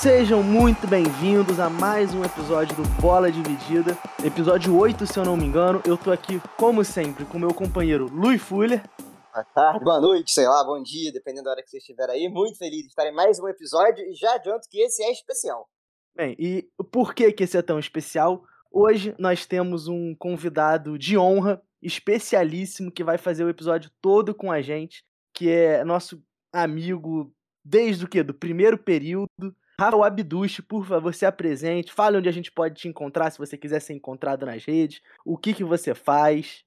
Sejam muito bem-vindos a mais um episódio do Bola Dividida, episódio 8, se eu não me engano. Eu tô aqui, como sempre, com meu companheiro Luiz Fuller. Boa tarde, boa noite, sei lá, bom dia, dependendo da hora que você estiver aí. Muito feliz de estar em mais um episódio e já adianto que esse é especial. Bem, e por que, que esse é tão especial? Hoje nós temos um convidado de honra, especialíssimo, que vai fazer o episódio todo com a gente, que é nosso amigo desde o que? Do primeiro período, Rafael Abduch, por favor, se apresente, fale onde a gente pode te encontrar, se você quiser ser encontrado nas redes, o que, que você faz.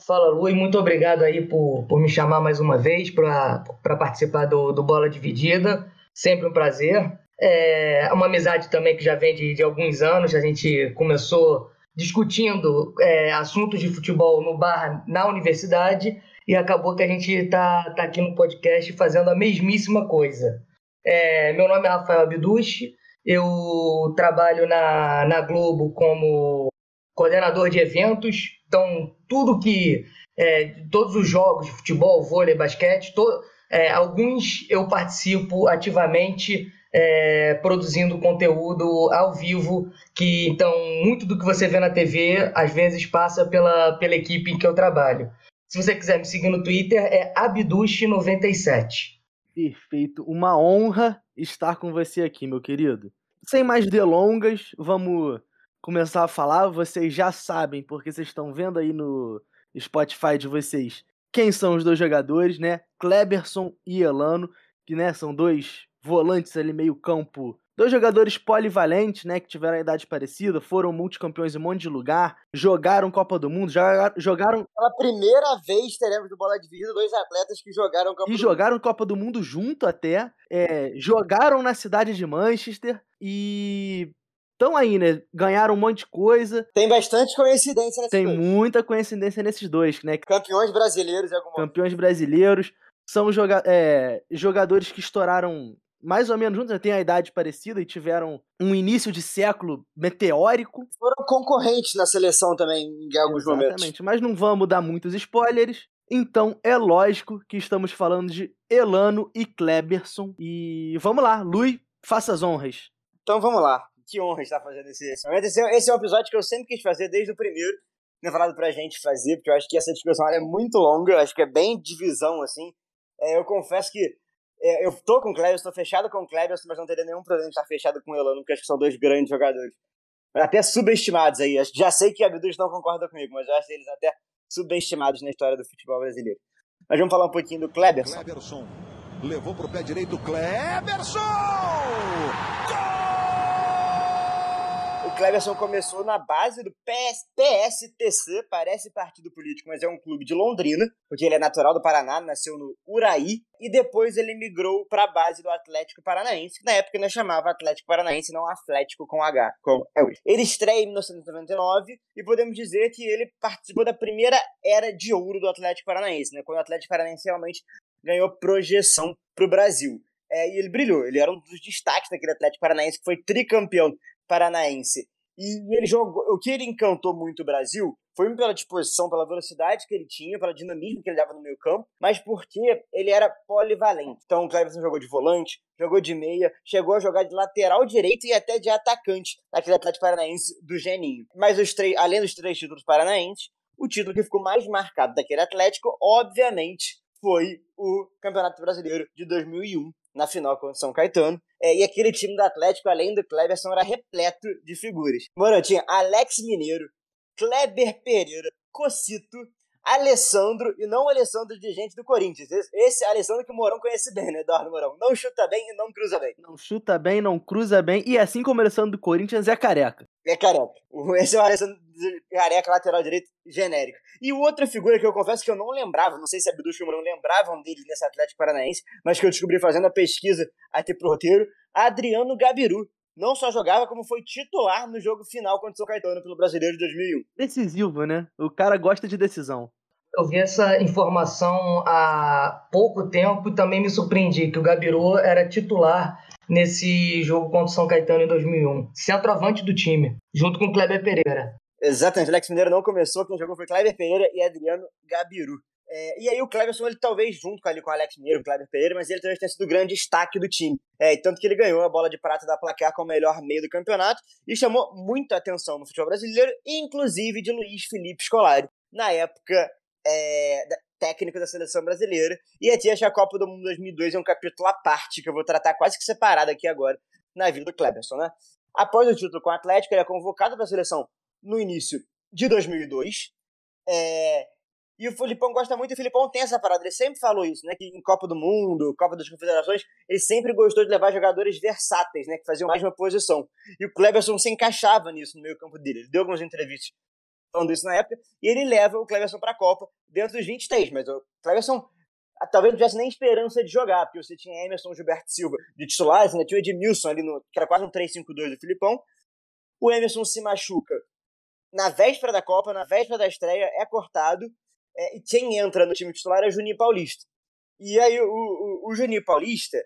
Fala Lu, e muito obrigado aí por, por me chamar mais uma vez para participar do, do Bola Dividida, sempre um prazer. É uma amizade também que já vem de, de alguns anos, a gente começou discutindo é, assuntos de futebol no bar na universidade e acabou que a gente está tá aqui no podcast fazendo a mesmíssima coisa. É, meu nome é Rafael Abduch, eu trabalho na, na Globo como coordenador de eventos, então tudo que. É, todos os jogos futebol, vôlei, basquete, to, é, alguns eu participo ativamente é, produzindo conteúdo ao vivo, que então muito do que você vê na TV às vezes passa pela, pela equipe em que eu trabalho. Se você quiser me seguir no Twitter, é Abduch97. Perfeito. Uma honra estar com você aqui, meu querido. Sem mais delongas, vamos começar a falar. Vocês já sabem, porque vocês estão vendo aí no Spotify de vocês, quem são os dois jogadores, né? Kleberson e Elano, que né, são dois volantes ali meio campo Dois jogadores polivalentes, né, que tiveram a idade parecida, foram multicampeões em um monte de lugar, jogaram Copa do Mundo, jogaram. Pela primeira vez teremos do Bola Dividida dois atletas que jogaram Copa e do jogaram Mundo. Copa do Mundo junto até. É, jogaram na cidade de Manchester e estão aí, né? Ganharam um monte de coisa. Tem bastante coincidência nesses Tem dois. muita coincidência nesses dois, né? Campeões brasileiros, em algum Campeões brasileiros. São joga é, jogadores que estouraram mais ou menos juntos, né? têm a idade parecida e tiveram um início de século meteórico. Foram concorrentes na seleção também em alguns Exatamente, momentos. Exatamente, mas não vamos dar muitos spoilers. Então é lógico que estamos falando de Elano e Kleberson. E vamos lá, Lui, faça as honras. Então vamos lá. Que honra estar fazendo esse, esse momento. Esse, é um episódio que eu sempre quis fazer desde o primeiro. Tinha falado pra gente fazer, porque eu acho que essa discussão é muito longa, eu acho que é bem divisão, assim. É, eu confesso que é, eu tô com o Cleber, estou fechado com o Cleber, mas não teria nenhum problema de estar fechado com o Elano, porque acho que são dois grandes jogadores. Até subestimados aí. Já sei que a Abduz não concorda comigo, mas eu acho eles até subestimados na história do futebol brasileiro. Mas vamos falar um pouquinho do Kleberson. Kleberson levou pro pé direito Kleberson! Cleverson começou na base do PS, PSTC, parece partido político, mas é um clube de Londrina, porque ele é natural do Paraná, nasceu no Uraí, e depois ele migrou para a base do Atlético Paranaense, que na época não chamava Atlético Paranaense, não Atlético com H, como é hoje. Ele estreia em 1999 e podemos dizer que ele participou da primeira era de ouro do Atlético Paranaense, né, quando o Atlético Paranaense realmente ganhou projeção para o Brasil. É, e ele brilhou, ele era um dos destaques daquele Atlético Paranaense que foi tricampeão paranaense. E ele jogou. O que ele encantou muito o Brasil foi pela disposição, pela velocidade que ele tinha, pelo dinamismo que ele dava no meio campo, mas porque ele era polivalente. Então o Cleverson jogou de volante, jogou de meia, chegou a jogar de lateral direito e até de atacante naquele Atlético Paranaense do Geninho. Mas os três, além dos três títulos paranaenses, o título que ficou mais marcado daquele Atlético, obviamente, foi o Campeonato Brasileiro de 2001, na final contra o São Caetano. É, e aquele time do Atlético, além do Cleberson, era repleto de figuras. Mano, tinha Alex Mineiro, Kleber Pereira, Cocito, Alessandro, e não o Alessandro de gente do Corinthians. Esse, esse Alessandro que o Morão conhece bem, né, Eduardo Morão? Não chuta bem e não cruza bem. Não chuta bem, não cruza bem, e assim como o Alessandro do Corinthians, é careca. É careca. Esse é o Alessandro careca, lateral direito, genérico. E outra figura que eu confesso que eu não lembrava, não sei se a Bidu e o Morão lembravam dele nesse Atlético Paranaense, mas que eu descobri fazendo a pesquisa aqui pro roteiro, Adriano Gabiru não só jogava, como foi titular no jogo final contra o São Caetano pelo Brasileiro de 2001. Decisivo, né? O cara gosta de decisão. Eu vi essa informação há pouco tempo e também me surpreendi que o Gabiru era titular nesse jogo contra o São Caetano em 2001. Centroavante do time, junto com o Kleber Pereira. Exatamente, o Alex Mineiro não começou, quem jogou foi Kleber Pereira e Adriano Gabiru. É, e aí o Cleberson, ele talvez, junto com, ali, com o Alex Mineiro, o Kleber Pereira, mas ele talvez tenha sido o grande destaque do time. É, tanto que ele ganhou a bola de prata da placar como melhor meio do campeonato e chamou muita atenção no futebol brasileiro, inclusive de Luiz Felipe Scolari, na época é, técnico da seleção brasileira. E a Tia a Copa do Mundo 2002 é um capítulo à parte que eu vou tratar quase que separado aqui agora na vida do Cleberson, né? Após o título com o Atlético, ele é convocado para a seleção no início de 2002. É, e o Filipão gosta muito, e o Filipão tem essa parada, ele sempre falou isso, né? Que em Copa do Mundo, Copa das Confederações, ele sempre gostou de levar jogadores versáteis, né? Que faziam mais uma posição. E o Cleberson se encaixava nisso no meio campo dele. Ele deu algumas entrevistas falando isso na época, e ele leva o Cleverson para a Copa dentro dos 23, mas o Cleverson ah, talvez não tivesse nem esperança de jogar, porque você tinha Emerson Gilberto Silva de titulares, ainda tinha o Edmilson ali, no, que era quase um 3-5-2 do Filipão. O Emerson se machuca na véspera da Copa, na véspera da estreia, é cortado, é, e quem entra no time titular é o Juninho Paulista. E aí o, o, o Juninho Paulista,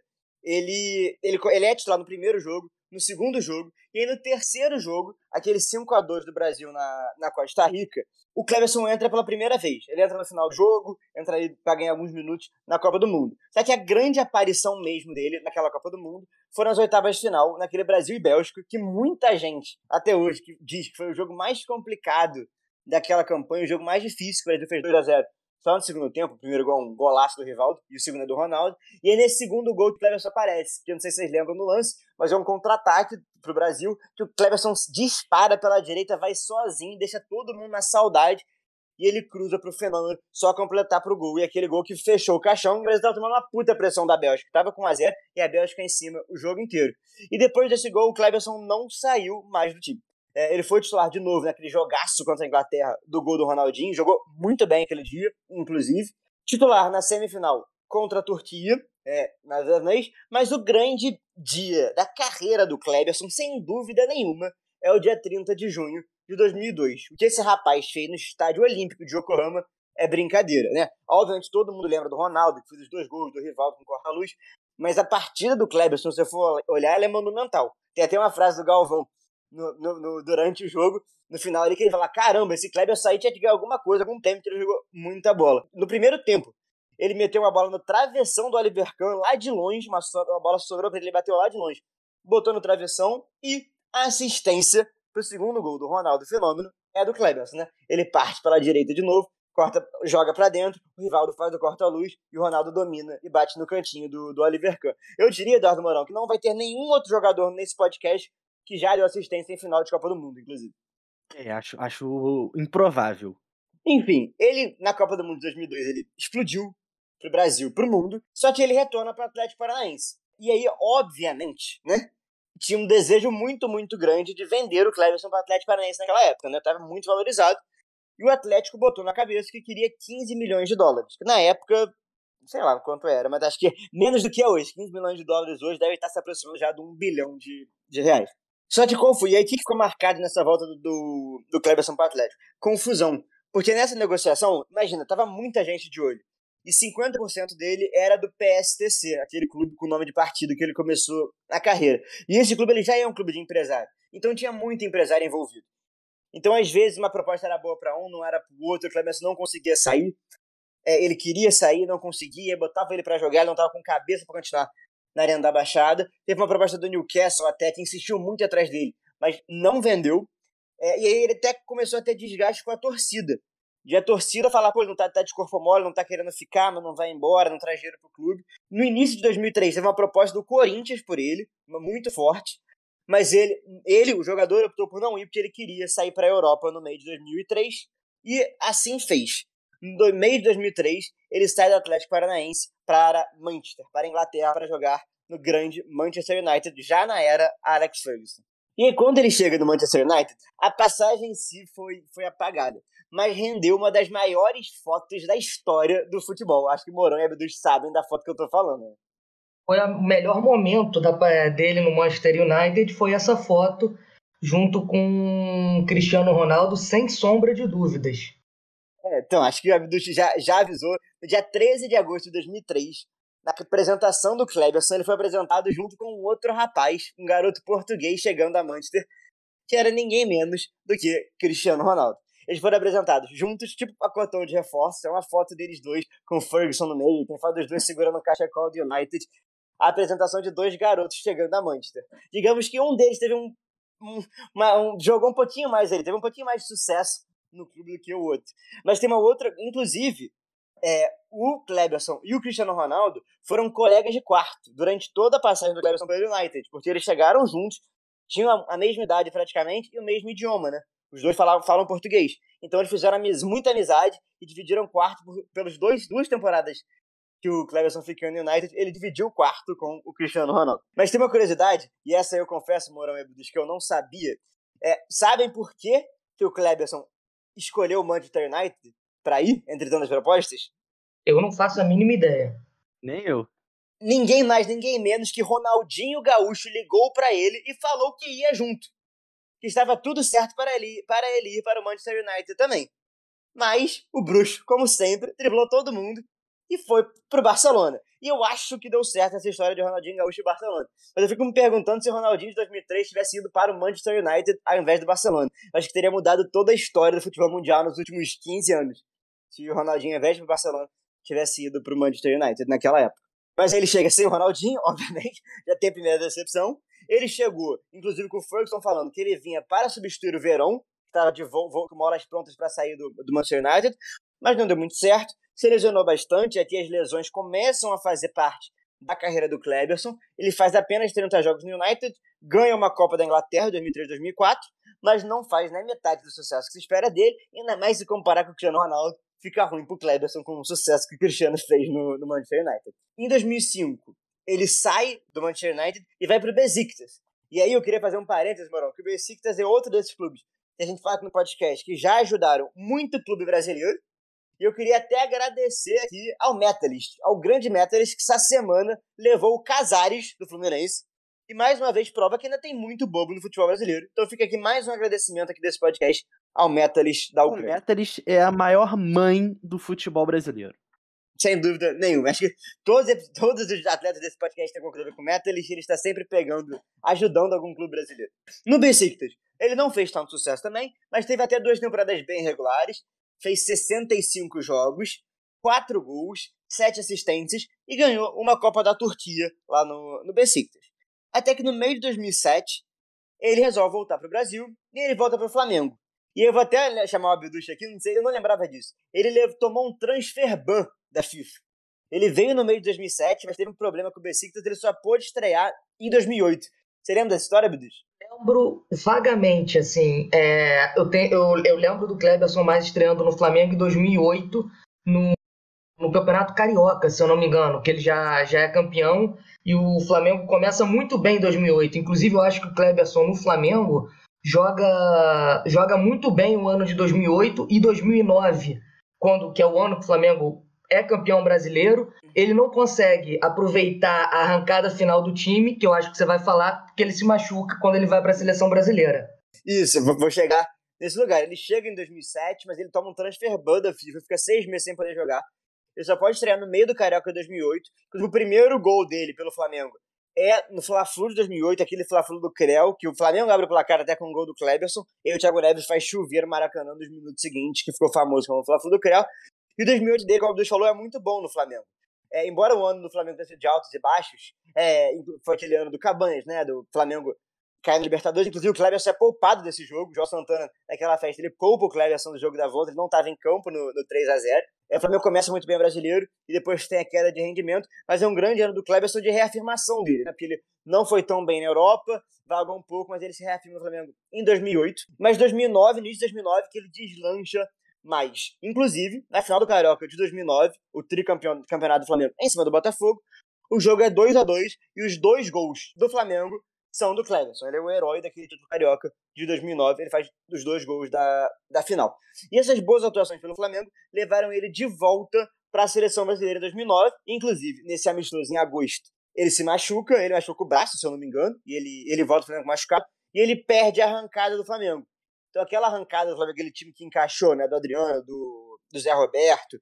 ele, ele, ele é titular no primeiro jogo, no segundo jogo, e aí no terceiro jogo, aquele 5 a 2 do Brasil na, na Costa Rica, o Cleverson entra pela primeira vez. Ele entra no final do jogo, entra aí para ganhar alguns minutos na Copa do Mundo. Só que a grande aparição mesmo dele naquela Copa do Mundo foram as oitavas de final, naquele Brasil e Bélgica, que muita gente, até hoje, diz que foi o jogo mais complicado daquela campanha, o jogo mais difícil que o Brasil fez 2 a 0 só no segundo tempo, o primeiro gol é um golaço do Rivaldo e o segundo é do Ronaldo. E é nesse segundo gol que o Cleverson aparece, que eu não sei se vocês lembram no lance, mas é um contra-ataque pro Brasil, que o Cleverson dispara pela direita, vai sozinho, deixa todo mundo na saudade e ele cruza pro Fenômeno só completar pro gol. E aquele gol que fechou o caixão, o Brasil tava tomando uma puta pressão da Bélgica, tava com 1x0 e a Bélgica em cima o jogo inteiro. E depois desse gol, o Cleverson não saiu mais do time. É, ele foi titular de novo naquele jogaço contra a Inglaterra do gol do Ronaldinho, jogou muito bem aquele dia, inclusive. Titular na semifinal contra a Turquia, é, nas anéis, mas o grande dia da carreira do Kleberson, sem dúvida nenhuma, é o dia 30 de junho de 2002. O que esse rapaz fez no Estádio Olímpico de Yokohama é brincadeira, né? Obviamente todo mundo lembra do Ronaldo, que fez os dois gols do rival com corta-luz, mas a partida do Kleberson, se você for olhar, ela é monumental. Tem até uma frase do Galvão no, no, no, durante o jogo, no final ali, que ele fala: caramba, esse Kleber sair tinha que ganhar alguma coisa, algum tempo ele jogou muita bola. No primeiro tempo, ele meteu uma bola no travessão do Oliver Kahn, lá de longe, uma, uma bola sobrou para ele, bateu lá de longe, botou no travessão e a assistência pro segundo gol do Ronaldo Fenômeno é do Kleber, né? Ele parte pela direita de novo, corta, joga para dentro, o Rivaldo faz o corta-luz e o Ronaldo domina e bate no cantinho do, do Oliver Kahn. Eu diria, Eduardo Morão, que não vai ter nenhum outro jogador nesse podcast que já deu assistência em final de Copa do Mundo, inclusive. É, acho, acho improvável. Enfim, ele, na Copa do Mundo de 2002, ele explodiu pro Brasil, pro mundo, só que ele retorna pro Atlético Paranaense. E aí, obviamente, né, tinha um desejo muito, muito grande de vender o Cleverson pro Atlético Paranaense naquela época, né, tava muito valorizado. E o Atlético botou na cabeça que queria 15 milhões de dólares, que na época, sei lá quanto era, mas acho que menos do que é hoje. 15 milhões de dólares hoje deve estar se aproximando já de um bilhão de, de reais. Só de confuso. E aí, o que ficou marcado nessa volta do, do, do Cleberson para o Atlético? Confusão. Porque nessa negociação, imagina, tava muita gente de olho. E 50% dele era do PSTC, aquele clube com o nome de partido que ele começou na carreira. E esse clube ele já é um clube de empresário. Então tinha muito empresário envolvido. Então, às vezes, uma proposta era boa para um, não era para o outro. O Cleberson não conseguia sair. É, ele queria sair, não conseguia, botava ele para jogar, ele não estava com cabeça para continuar na Arena da Baixada. Teve uma proposta do Newcastle até, que insistiu muito atrás dele, mas não vendeu. É, e aí ele até começou a ter desgaste com a torcida. De a torcida falar, pô, ele não tá, tá de corpo mole, não tá querendo ficar, mas não vai embora, não traz dinheiro pro clube. No início de 2003, teve uma proposta do Corinthians por ele, muito forte. Mas ele, ele, o jogador, optou por não ir porque ele queria sair para a Europa no meio de 2003 e assim fez. No meio de 2003, ele sai do Atlético Paranaense para Manchester, para Inglaterra, para jogar no grande Manchester United, já na era Alex Ferguson. E quando ele chega no Manchester United, a passagem em si foi, foi apagada, mas rendeu uma das maiores fotos da história do futebol. Acho que Morão e Abdus sabem da foto que eu estou falando. Né? Foi o melhor momento da, dele no Manchester United, foi essa foto junto com Cristiano Ronaldo, sem sombra de dúvidas. É, então, acho que o Abdus já, já avisou. No dia 13 de agosto de 2003, na apresentação do Kleberson, ele foi apresentado junto com um outro rapaz, um garoto português chegando a Manchester, que era ninguém menos do que Cristiano Ronaldo. eles foram apresentados juntos, tipo pacotão de reforço. É uma foto deles dois, com o Ferguson no meio, tem foto dos dois segurando o cachecol do United. A apresentação de dois garotos chegando a Manchester. Digamos que um deles teve um. um, uma, um jogou um pouquinho mais ele, teve um pouquinho mais de sucesso no clube do que o outro. Mas tem uma outra, inclusive, é, o Cleberson e o Cristiano Ronaldo foram colegas de quarto durante toda a passagem do Cleberson pelo United, porque eles chegaram juntos, tinham a mesma idade praticamente e o mesmo idioma, né? Os dois falavam, falam português. Então eles fizeram amiz, muita amizade e dividiram quarto por, pelos dois duas temporadas que o Cleberson ficou no United, ele dividiu o quarto com o Cristiano Ronaldo. Mas tem uma curiosidade, e essa eu confesso, Morão e que eu não sabia. É, sabem por que, que o Cleberson escolheu o Manchester United para ir, entre tantas propostas? Eu não faço a mínima ideia. Nem eu. Ninguém mais, ninguém menos que Ronaldinho Gaúcho ligou para ele e falou que ia junto. Que estava tudo certo para ele, para ele ir para o Manchester United também. Mas o bruxo, como sempre, driblou todo mundo e foi pro Barcelona. E eu acho que deu certo essa história de Ronaldinho Gaúcho e Barcelona. Mas eu fico me perguntando se o Ronaldinho de 2003 tivesse ido para o Manchester United ao invés do Barcelona. Acho que teria mudado toda a história do futebol mundial nos últimos 15 anos. Se o Ronaldinho, ao invés do Barcelona, tivesse ido para o Manchester United naquela época. Mas aí ele chega sem o Ronaldinho, obviamente, já tem a primeira decepção. Ele chegou, inclusive com o Ferguson falando que ele vinha para substituir o Verón, que estava de voo, com horas prontas para sair do, do Manchester United, mas não deu muito certo se lesionou bastante, aqui as lesões começam a fazer parte da carreira do Kleberson. Ele faz apenas 30 jogos no United, ganha uma Copa da Inglaterra 2003-2004, mas não faz nem metade do sucesso que se espera dele, ainda mais se comparar com o Cristiano Ronaldo, fica ruim pro Kleberson com o sucesso que o Cristiano fez no, no Manchester United. Em 2005, ele sai do Manchester United e vai pro Besiktas. E aí eu queria fazer um parênteses, Morão, que o Besiktas é outro desses clubes que a gente fala aqui no podcast, que já ajudaram muito clube brasileiro, e eu queria até agradecer aqui ao Metalist, ao grande Metalist, que essa semana levou o Casares do Fluminense. E mais uma vez prova que ainda tem muito bobo no futebol brasileiro. Então fica aqui mais um agradecimento aqui desse podcast ao Metalist da Ucrânia. O Metalist é a maior mãe do futebol brasileiro. Sem dúvida nenhuma. Acho que todos, todos os atletas desse podcast têm concluído com o Metalist. Ele está sempre pegando, ajudando algum clube brasileiro. No Besiktas, ele não fez tanto sucesso também, mas teve até duas temporadas bem regulares fez 65 jogos, 4 gols, 7 assistências e ganhou uma Copa da Turquia lá no, no Besiktas. Até que no meio de 2007, ele resolve voltar para o Brasil e ele volta para o Flamengo. E eu vou até chamar o Abduch aqui, não sei, eu não lembrava disso. Ele tomou um transfer ban da FIFA. Ele veio no meio de 2007, mas teve um problema com o Besiktas, ele só pôde estrear em 2008. Você lembra dessa história, Abduch? lembro vagamente, assim. É, eu, tenho, eu, eu lembro do Kleberson mais estreando no Flamengo em 2008, no, no Campeonato Carioca, se eu não me engano, que ele já, já é campeão. E o Flamengo começa muito bem em 2008. Inclusive, eu acho que o Kleberson no Flamengo joga, joga muito bem o ano de 2008 e 2009, quando, que é o ano que o Flamengo é campeão brasileiro, ele não consegue aproveitar a arrancada final do time, que eu acho que você vai falar, porque ele se machuca quando ele vai para a seleção brasileira. Isso, vou chegar nesse lugar. Ele chega em 2007, mas ele toma um transfer ban da FIFA, fica seis meses sem poder jogar. Ele só pode estrear no meio do Carioca de 2008. O primeiro gol dele pelo Flamengo é no Fla-Flu de 2008, aquele Fla-Flu do Creu, que o Flamengo abre o placar até com o gol do Kleberson, e o Thiago Neves faz chover o Maracanã nos minutos seguintes, que ficou famoso como Fla-Flu do Creu. E o 2008 dele, como o Abdus falou, é muito bom no Flamengo. É, embora o ano do Flamengo tenha sido de altos e baixos, é, foi aquele ano do Cabanhas, né? Do Flamengo cair no Libertadores. Inclusive, o Cleberson é poupado desse jogo. O João Santana, naquela festa, ele poupa o Cleberson do jogo da volta. Ele não estava em campo no, no 3 a 0 é, O Flamengo começa muito bem brasileiro e depois tem a queda de rendimento. Mas é um grande ano do Cleberson de reafirmação dele, né? Porque ele não foi tão bem na Europa, vagou um pouco, mas ele se reafirma no Flamengo em 2008. Mas 2009, início de 2009, que ele deslancha mais. Inclusive, na final do Carioca de 2009, o tricampeonato do Flamengo em cima do Botafogo, o jogo é 2 a 2 e os dois gols do Flamengo são do Cleverson. Ele é o herói daquele título carioca de 2009. Ele faz os dois gols da, da final. E essas boas atuações pelo Flamengo levaram ele de volta para a seleção brasileira em 2009. Inclusive, nesse amistoso em agosto, ele se machuca. Ele machuca o braço, se eu não me engano. E ele, ele volta ao Flamengo machucado. E ele perde a arrancada do Flamengo. Então aquela arrancada do aquele time que encaixou, né, do Adriano, do, do Zé Roberto,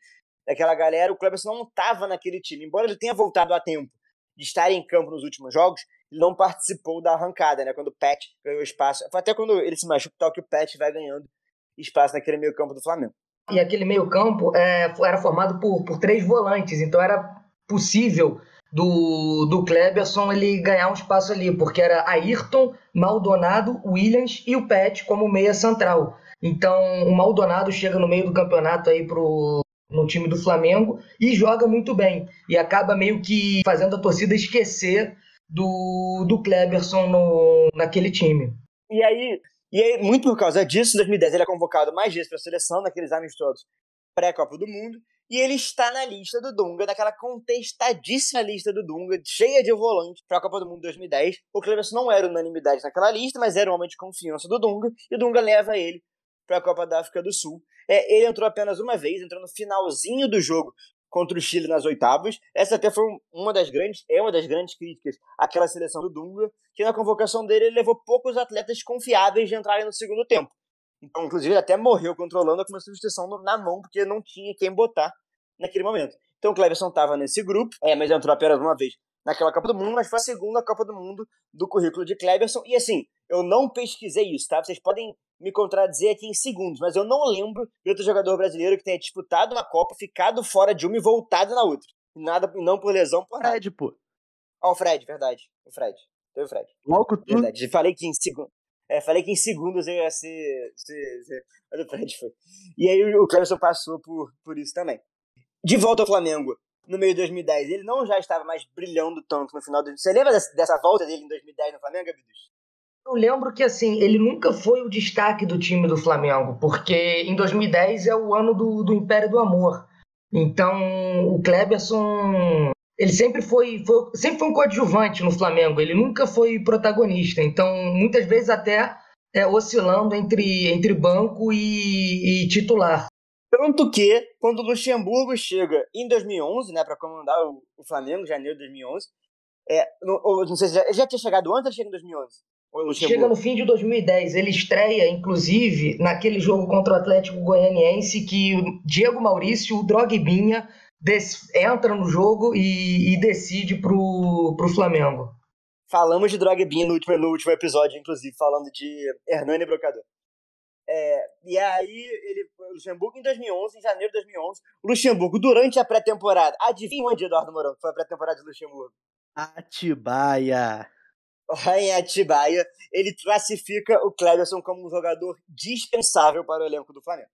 daquela galera, o Cleberson não estava naquele time. Embora ele tenha voltado a tempo de estar em campo nos últimos jogos, ele não participou da arrancada, né, quando o Pat ganhou espaço. Foi até quando ele se machucou, tal que o Pat vai ganhando espaço naquele meio campo do Flamengo. E aquele meio campo é, era formado por, por três volantes, então era possível do, do Kleberson ele ganhar um espaço ali, porque era Ayrton, Maldonado, Williams e o Pet como meia central. Então o Maldonado chega no meio do campeonato aí pro, no time do Flamengo e joga muito bem. E acaba meio que fazendo a torcida esquecer do, do Kleberson no, naquele time. E aí, e aí, muito por causa disso, em 2010 ele é convocado mais vezes para a seleção, naqueles anos todos pré-Copa do Mundo, e ele está na lista do Dunga, naquela contestadíssima lista do Dunga, cheia de volantes para a Copa do Mundo 2010. O Cleberson não era unanimidade naquela lista, mas era um homem de confiança do Dunga, e o Dunga leva ele para a Copa da África do Sul. É, ele entrou apenas uma vez, entrou no finalzinho do jogo contra o Chile nas oitavas. Essa até foi uma das grandes, é uma das grandes críticas àquela seleção do Dunga, que na convocação dele ele levou poucos atletas confiáveis de entrarem no segundo tempo. Então, inclusive, ele até morreu controlando com uma substituição na mão, porque não tinha quem botar naquele momento. Então, o Cleverson estava nesse grupo, é, mas entrou apenas uma vez naquela Copa do Mundo, mas foi a segunda Copa do Mundo do currículo de Cleverson. E assim, eu não pesquisei isso, tá? Vocês podem me contradizer aqui em segundos, mas eu não lembro de outro jogador brasileiro que tenha disputado uma Copa, ficado fora de uma e voltado na outra. Nada, não por lesão, por nada. Fred, pô. Ó, oh, o Fred, verdade. O Fred. Foi o Fred. Logo tu. Verdade. Falei que em segundos. É, falei que em segundos eu ia ser. ser, ser... Mas o Fred foi. E aí o Cleverson passou por, por isso também. De volta ao Flamengo, no meio de 2010, ele não já estava mais brilhando tanto no final do. Você lembra dessa, dessa volta dele em 2010 no Flamengo, Abidus? Eu lembro que assim, ele nunca foi o destaque do time do Flamengo, porque em 2010 é o ano do, do Império do Amor. Então, o Kleberson, ele sempre foi, foi, sempre foi um coadjuvante no Flamengo, ele nunca foi protagonista. Então, muitas vezes até é, oscilando entre, entre banco e, e titular. Tanto que, quando o Luxemburgo chega em 2011, né, para comandar o, o, Flamengo, janeiro de 2011, é, não, não sei se já, já tinha chegado antes ou chega em 2011? Chega no fim de 2010. Ele estreia, inclusive, naquele jogo contra o Atlético Goianiense, que o Diego Maurício, o Drogbinha, entra no jogo e, e decide pro, pro Flamengo. Falamos de Drogbinha no último, no último episódio, inclusive, falando de Hernani Brocador. É, e aí, ele, Luxemburgo em 2011, em janeiro de 2011, Luxemburgo durante a pré-temporada. Adivinha onde, Eduardo Mourão, foi a pré-temporada de Luxemburgo? Atibaia em Atibaia, ele classifica o Cleberson como um jogador dispensável para o elenco do Flamengo.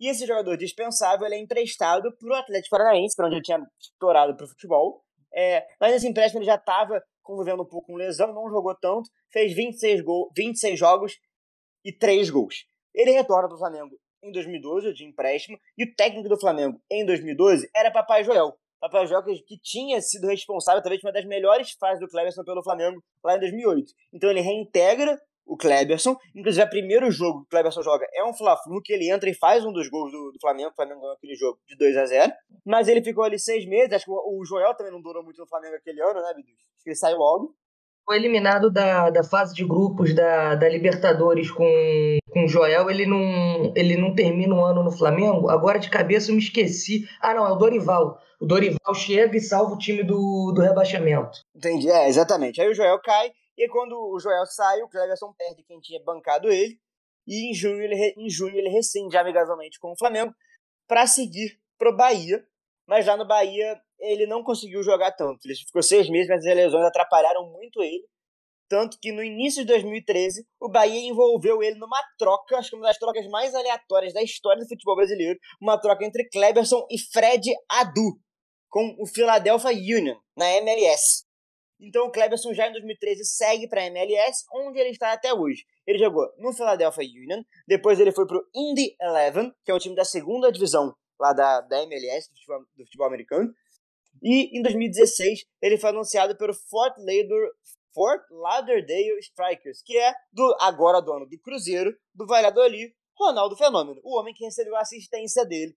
E esse jogador dispensável é emprestado para o Atlético Paranaense, para onde ele tinha estourado para o futebol. É, mas nesse empréstimo ele já estava convivendo um pouco com lesão, não jogou tanto, fez 26, gol, 26 jogos e 3 gols. Ele retorna para o Flamengo em 2012, de empréstimo, e o técnico do Flamengo em 2012 era Papai Joel, Rafael Joca, que tinha sido responsável, talvez, uma das melhores fases do Cleberson pelo Flamengo lá em 2008. Então ele reintegra o Cleberson, inclusive o primeiro jogo que o Cleberson joga é um Fla-Flu, que ele entra e faz um dos gols do, do Flamengo, o Flamengo ganhou aquele jogo de 2 a 0 mas ele ficou ali seis meses, acho que o, o Joel também não durou muito no Flamengo aquele ano, né, Bidus? Acho que ele saiu logo. Foi eliminado da, da fase de grupos da, da Libertadores com, com o Joel, ele não, ele não termina o ano no Flamengo, agora de cabeça eu me esqueci, ah não, é o Dorival, o Dorival chega e salva o time do, do rebaixamento. Entendi, é, exatamente. Aí o Joel cai, e quando o Joel sai, o Cleverson perde quem tinha bancado ele, e em junho ele, em junho ele rescinde amigavelmente com o Flamengo para seguir pro Bahia, mas lá no Bahia ele não conseguiu jogar tanto. Ele ficou seis meses, mas as lesões atrapalharam muito ele. Tanto que no início de 2013, o Bahia envolveu ele numa troca, acho que uma das trocas mais aleatórias da história do futebol brasileiro, uma troca entre Kleberson e Fred Adu com o Philadelphia Union, na MLS. Então o Cleberson já em 2013 segue para a MLS, onde ele está até hoje. Ele jogou no Philadelphia Union, depois ele foi para o Indy Eleven, que é o time da segunda divisão lá da, da MLS, do futebol, do futebol americano. E em 2016 ele foi anunciado pelo Fort Lauderdale, Fort Lauderdale Strikers, que é do agora dono do Cruzeiro, do Valladolid, Ronaldo Fenômeno, o homem que recebeu a assistência dele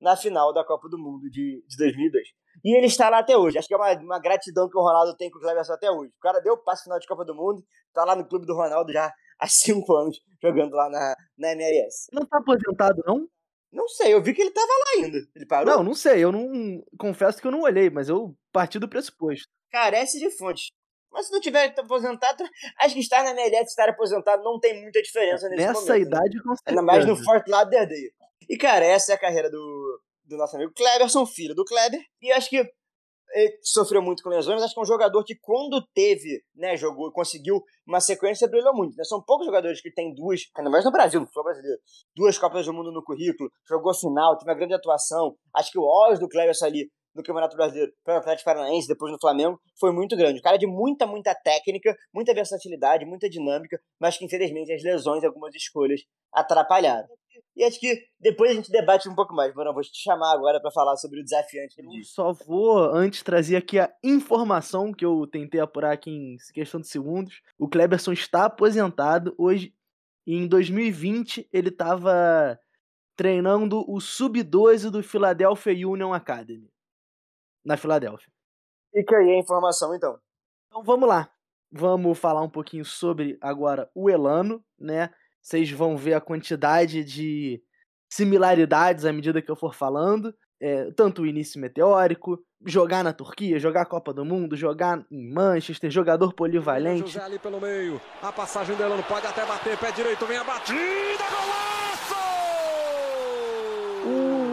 na final da Copa do Mundo de, de 2002. E ele está lá até hoje. Acho que é uma, uma gratidão que o Ronaldo tem com o Cleverson até hoje. O cara deu o passe final de Copa do Mundo, está lá no clube do Ronaldo já há cinco anos, jogando lá na, na MLS. Não está aposentado, não? Não sei, eu vi que ele estava lá ainda. Ele parou? Não, não sei. Eu não. Confesso que eu não olhei, mas eu parti do pressuposto. Carece de fontes. Mas se não tiver aposentado, acho que estar na MLS e estar aposentado não tem muita diferença nesse Nessa momento. né? idade, com certeza. Ainda mais no Fort Lauderdale. E, cara, essa é a carreira do, do nosso amigo Kleberson, filho do Kleber. E acho que ele sofreu muito com lesões, mas acho que é um jogador que quando teve, né, jogou, conseguiu uma sequência, brilhou muito. Né? São poucos jogadores que têm duas, ainda mais no Brasil, no futebol brasileiro, duas Copas do Mundo no currículo, jogou final, teve uma grande atuação. Acho que o auge do Kleberson ali no Campeonato Brasileiro, pelo Atlético Paranaense, depois no Flamengo, foi muito grande. Um cara de muita, muita técnica, muita versatilidade, muita dinâmica, mas que infelizmente as lesões e algumas escolhas atrapalharam. E acho que depois a gente debate um pouco mais. Mano, vou te chamar agora para falar sobre o desafiante Eu só vou antes trazer aqui a informação que eu tentei apurar aqui em questão de segundos. O Kleberson está aposentado. Hoje, em 2020, ele estava treinando o Sub-12 do Philadelphia Union Academy. Na Filadélfia. Fica aí a informação, então. Então vamos lá. Vamos falar um pouquinho sobre agora o Elano, né? Vocês vão ver a quantidade de similaridades à medida que eu for falando. É, tanto o início meteórico, jogar na Turquia, jogar a Copa do Mundo, jogar em Manchester, jogador polivalente. José ali pelo meio. A passagem do Elano pode até bater. Pé direito, vem a batida. Golaço!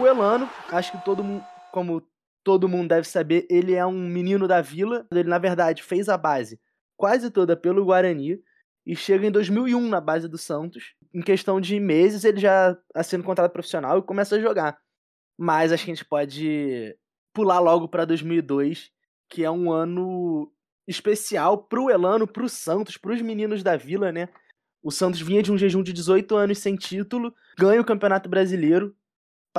O Elano, acho que todo mundo, como todo mundo deve saber, ele é um menino da vila. Ele, na verdade, fez a base quase toda pelo Guarani e chega em 2001 na base do Santos. Em questão de meses, ele já assina um contrato profissional e começa a jogar. Mas acho que a gente pode pular logo para 2002, que é um ano especial pro Elano, pro Santos, pros meninos da vila, né? O Santos vinha de um jejum de 18 anos sem título, ganha o Campeonato Brasileiro,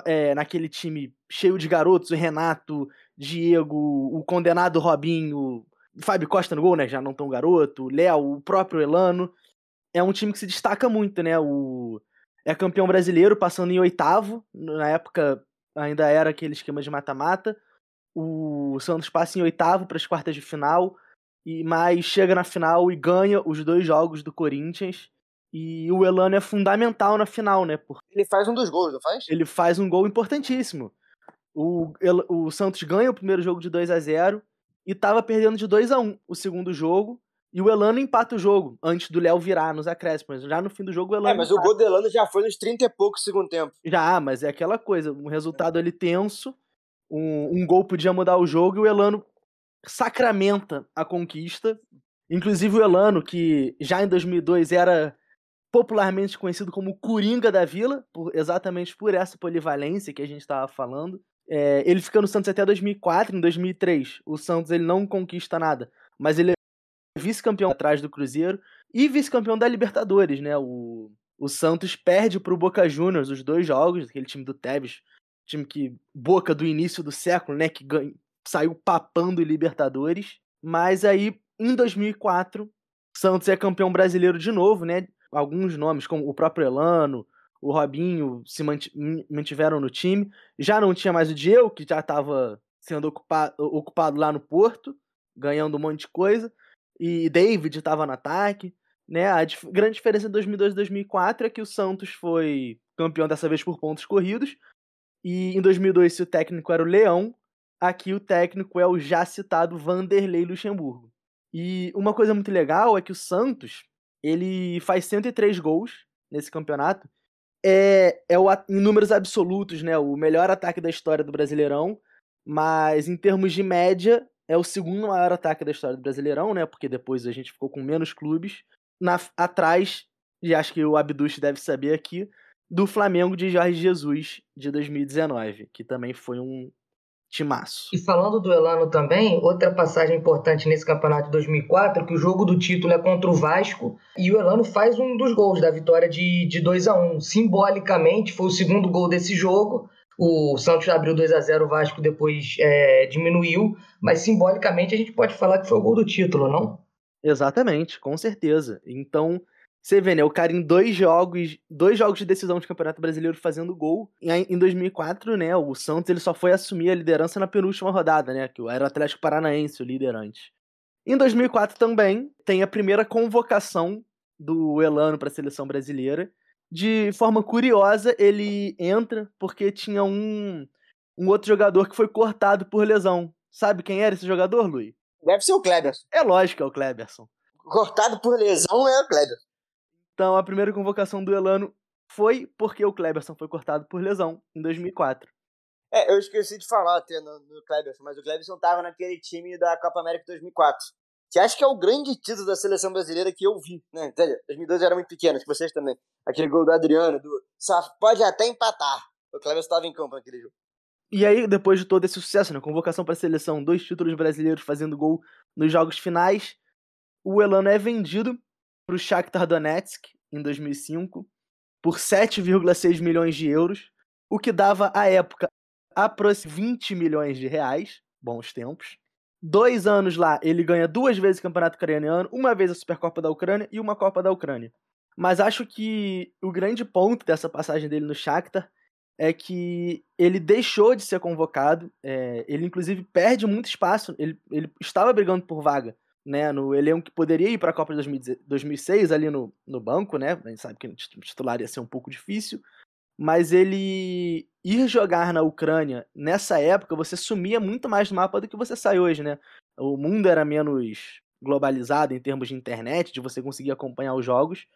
é, naquele time cheio de garotos, o Renato, Diego, o condenado Robinho, Fábio Costa no gol, né? Já não tão garoto, Léo, o próprio Elano. É um time que se destaca muito, né? O é campeão brasileiro, passando em oitavo. Na época ainda era aquele esquema de mata-mata. O Santos passa em oitavo para as quartas de final, e mas chega na final e ganha os dois jogos do Corinthians. E o Elano é fundamental na final, né? Porque Ele faz um dos gols, não faz? ele faz um gol importantíssimo. O, o Santos ganha o primeiro jogo de 2 a 0 e tava perdendo de 2 a 1 o segundo jogo. E o Elano empata o jogo antes do Léo virar nos acréscimos. Já no fim do jogo o Elano. É, mas o empata. gol do Elano já foi nos 30 e poucos segundo tempo. Já, mas é aquela coisa. Um resultado ali tenso. Um, um gol podia mudar o jogo e o Elano sacramenta a conquista. Inclusive o Elano, que já em 2002 era popularmente conhecido como o Coringa da Vila, por- exatamente por essa polivalência que a gente estava falando. É, ele fica no Santos até 2004, em 2003 o Santos ele não conquista nada, mas ele é vice-campeão atrás do Cruzeiro e vice-campeão da Libertadores, né? O, o Santos perde pro Boca Juniors os dois jogos, aquele time do Tevez, time que Boca do início do século, né, que ganha, saiu papando Libertadores, mas aí em 2004 Santos é campeão brasileiro de novo, né? Alguns nomes como o próprio Elano, o Robinho se manti- mantiveram no time. Já não tinha mais o Diego, que já estava sendo ocupa- ocupado lá no Porto, ganhando um monte de coisa. E David estava no ataque. Né? A dif- grande diferença em 2002 e 2004 é que o Santos foi campeão dessa vez por pontos corridos. E em 2002, se o técnico era o Leão, aqui o técnico é o já citado Vanderlei Luxemburgo. E uma coisa muito legal é que o Santos, ele faz 103 gols nesse campeonato. É, é o, em números absolutos, né? O melhor ataque da história do Brasileirão. Mas em termos de média, é o segundo maior ataque da história do Brasileirão, né? Porque depois a gente ficou com menos clubes. Na, atrás, e acho que o Abduch deve saber aqui, do Flamengo de Jorge Jesus de 2019, que também foi um timaço. E falando do Elano também, outra passagem importante nesse campeonato de 2004, que o jogo do título é contra o Vasco, e o Elano faz um dos gols da vitória de, de 2 a 1 Simbolicamente, foi o segundo gol desse jogo. O Santos abriu 2 a 0 o Vasco depois é, diminuiu, mas simbolicamente a gente pode falar que foi o gol do título, não? Exatamente, com certeza. Então, você vê, né? O cara em dois jogos, dois jogos de decisão de Campeonato Brasileiro fazendo gol. Em 2004, né? O Santos ele só foi assumir a liderança na penúltima rodada, né? Que era o Atlético Paranaense, o líder antes. Em 2004 também tem a primeira convocação do Elano para a seleção brasileira. De forma curiosa, ele entra porque tinha um, um outro jogador que foi cortado por lesão. Sabe quem era esse jogador, Luiz? Deve ser o Kleberson. É lógico que é o Kleberson. Cortado por lesão é o Kleberson. Então a primeira convocação do Elano foi porque o Kleberson foi cortado por lesão em 2004. É, eu esqueci de falar até no, no Kleberson, mas o Kleberson tava naquele time da Copa América 2004. Que acho que é o grande título da seleção brasileira que eu vi, né? 2012 era muito pequeno, que vocês também. Aquele gol do Adriano, do só pode até empatar. O Kleberson estava em campo naquele jogo. E aí, depois de todo esse sucesso, né? Convocação para a seleção, dois títulos brasileiros fazendo gol nos jogos finais, o Elano é vendido para o Shakhtar Donetsk em 2005 por 7,6 milhões de euros, o que dava à época aproximadamente 20 milhões de reais, bons tempos. Dois anos lá, ele ganha duas vezes o Campeonato Ucraniano, uma vez a Supercopa da Ucrânia e uma Copa da Ucrânia. Mas acho que o grande ponto dessa passagem dele no Shakhtar é que ele deixou de ser convocado, é, ele inclusive perde muito espaço, ele, ele estava brigando por vaga né, no elenco que poderia ir para a Copa de 2006 ali no, no banco, né, a gente sabe que titular ia ser um pouco difícil, mas ele ir jogar na Ucrânia nessa época, você sumia muito mais do mapa do que você sai hoje, né? O mundo era menos globalizado em termos de internet, de você conseguir acompanhar os jogos.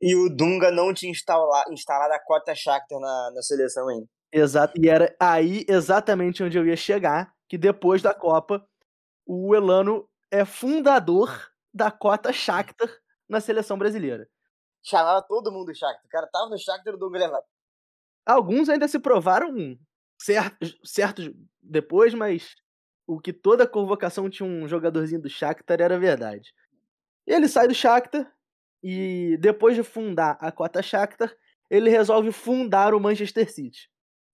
E o Dunga não tinha instala, instalado a cota Shakhtar na, na seleção ainda. Exato, e era aí exatamente onde eu ia chegar, que depois da Copa, o Elano é fundador da cota Shakhtar na seleção brasileira. Chamava todo mundo Shakhtar. O cara tava no Shakhtar o Dunga levava. Alguns ainda se provaram certos, certos depois, mas o que toda convocação tinha um jogadorzinho do Shakhtar era verdade. Ele sai do Shakhtar e depois de fundar a cota Shakhtar, ele resolve fundar o Manchester City.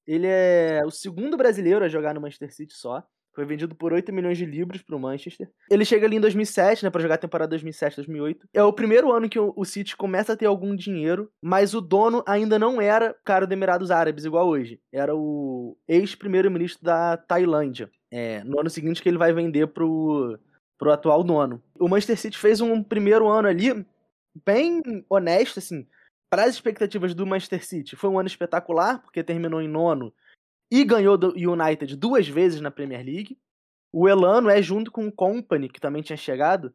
Ele é o segundo brasileiro a jogar no Manchester City só. Foi vendido por 8 milhões de libras pro Manchester. Ele chega ali em 2007, né, para jogar a temporada 2007-2008. É o primeiro ano que o City começa a ter algum dinheiro, mas o dono ainda não era cara do Emirados Árabes igual hoje. Era o ex-primeiro-ministro da Tailândia. É, no ano seguinte que ele vai vender pro, pro atual dono. O Manchester City fez um primeiro ano ali bem honesto, assim, para as expectativas do Manchester City. Foi um ano espetacular, porque terminou em nono e ganhou do United duas vezes na Premier League. O Elano é, junto com o Company, que também tinha chegado,